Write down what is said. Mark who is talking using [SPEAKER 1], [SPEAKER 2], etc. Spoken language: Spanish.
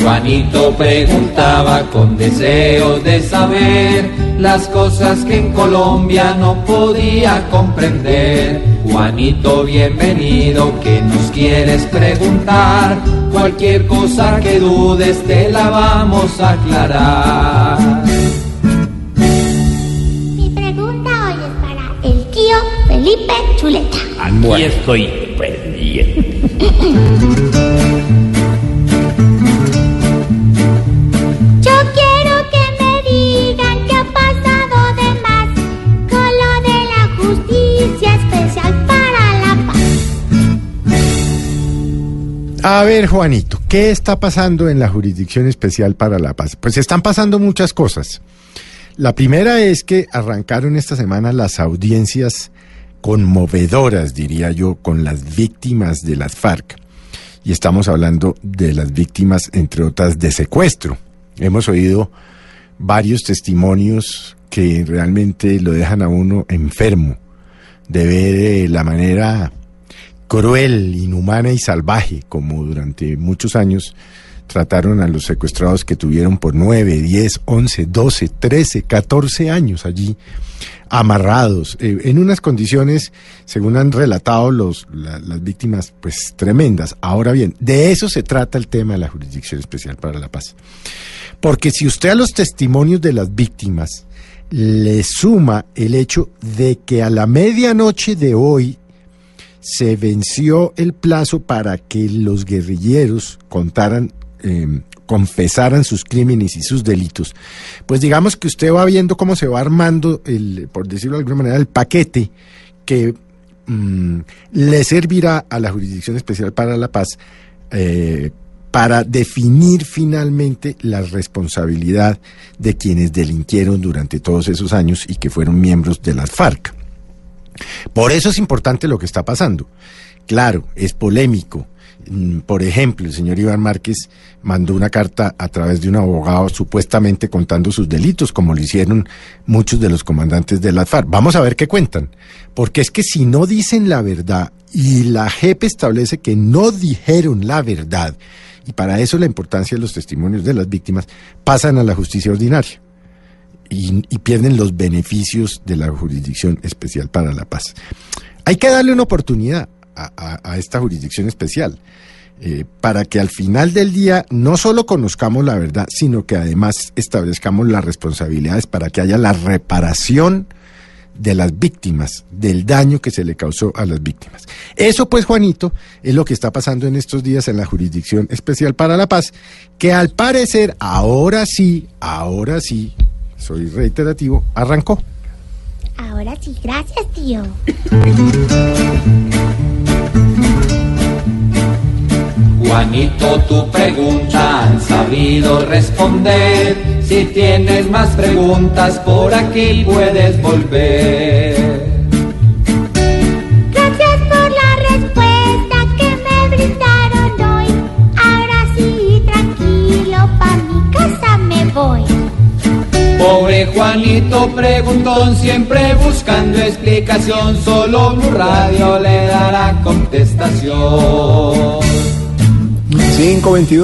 [SPEAKER 1] Juanito preguntaba con deseos de saber las cosas que en Colombia no podía comprender. Juanito, bienvenido, ¿qué nos quieres preguntar? Cualquier cosa que dudes te la vamos a aclarar.
[SPEAKER 2] Chuleta.
[SPEAKER 3] Aquí estoy, pues bien.
[SPEAKER 2] Yo quiero que me digan qué ha pasado de más con lo de la justicia especial para la paz.
[SPEAKER 4] A ver, Juanito, ¿qué está pasando en la Jurisdicción Especial para la Paz? Pues están pasando muchas cosas. La primera es que arrancaron esta semana las audiencias conmovedoras, diría yo, con las víctimas de las FARC. Y estamos hablando de las víctimas, entre otras, de secuestro. Hemos oído varios testimonios que realmente lo dejan a uno enfermo de ver eh, la manera cruel, inhumana y salvaje como durante muchos años trataron a los secuestrados que tuvieron por 9, 10, 11, 12, 13, 14 años allí amarrados, eh, en unas condiciones, según han relatado los, la- las víctimas, pues tremendas. Ahora bien, de eso se trata el tema de la Jurisdicción Especial para la Paz. Porque si usted a los testimonios de las víctimas le suma el hecho de que a la medianoche de hoy se venció el plazo para que los guerrilleros contaran, eh, confesaran sus crímenes y sus delitos, pues digamos que usted va viendo cómo se va armando, el, por decirlo de alguna manera, el paquete que mm, le servirá a la Jurisdicción Especial para la Paz eh, para definir finalmente la responsabilidad de quienes delinquieron durante todos esos años y que fueron miembros de las FARC. Por eso es importante lo que está pasando. Claro, es polémico. Mm, Por ejemplo, el señor Iván Márquez mandó una carta a través de un abogado supuestamente contando sus delitos, como lo hicieron muchos de los comandantes de las FARC. Vamos a ver qué cuentan. Porque es que si no dicen la verdad y la JEP establece que no dijeron la verdad, y para eso la importancia de los testimonios de las víctimas, pasan a la justicia ordinaria y, y pierden los beneficios de la Jurisdicción Especial para la Paz. Hay que darle una oportunidad a, a- a esta jurisdicción especial eh, para que al final del día no solo conozcamos la verdad, sino que además establezcamos las responsabilidades para que haya la reparación de las víctimas, del daño que se le causó a las víctimas. Eso pues, Juanito, es lo que está pasando en estos días en la Jurisdicción Especial para la Paz, que al parecer, ahora sí, ahora sí, soy reiterativo, arrancó.
[SPEAKER 2] Ahora sí, gracias, tío.
[SPEAKER 1] Juanito, tu pregunta han sabido responder. Si tienes más preguntas, por aquí puedes volver.
[SPEAKER 2] Gracias por la respuesta que me brindaron hoy. Ahora sí, tranquilo, pa' mi casa me voy.
[SPEAKER 1] Pobre Juanito preguntón, siempre buscando explicación, solo Blue Radio le dará contestación.
[SPEAKER 4] 522.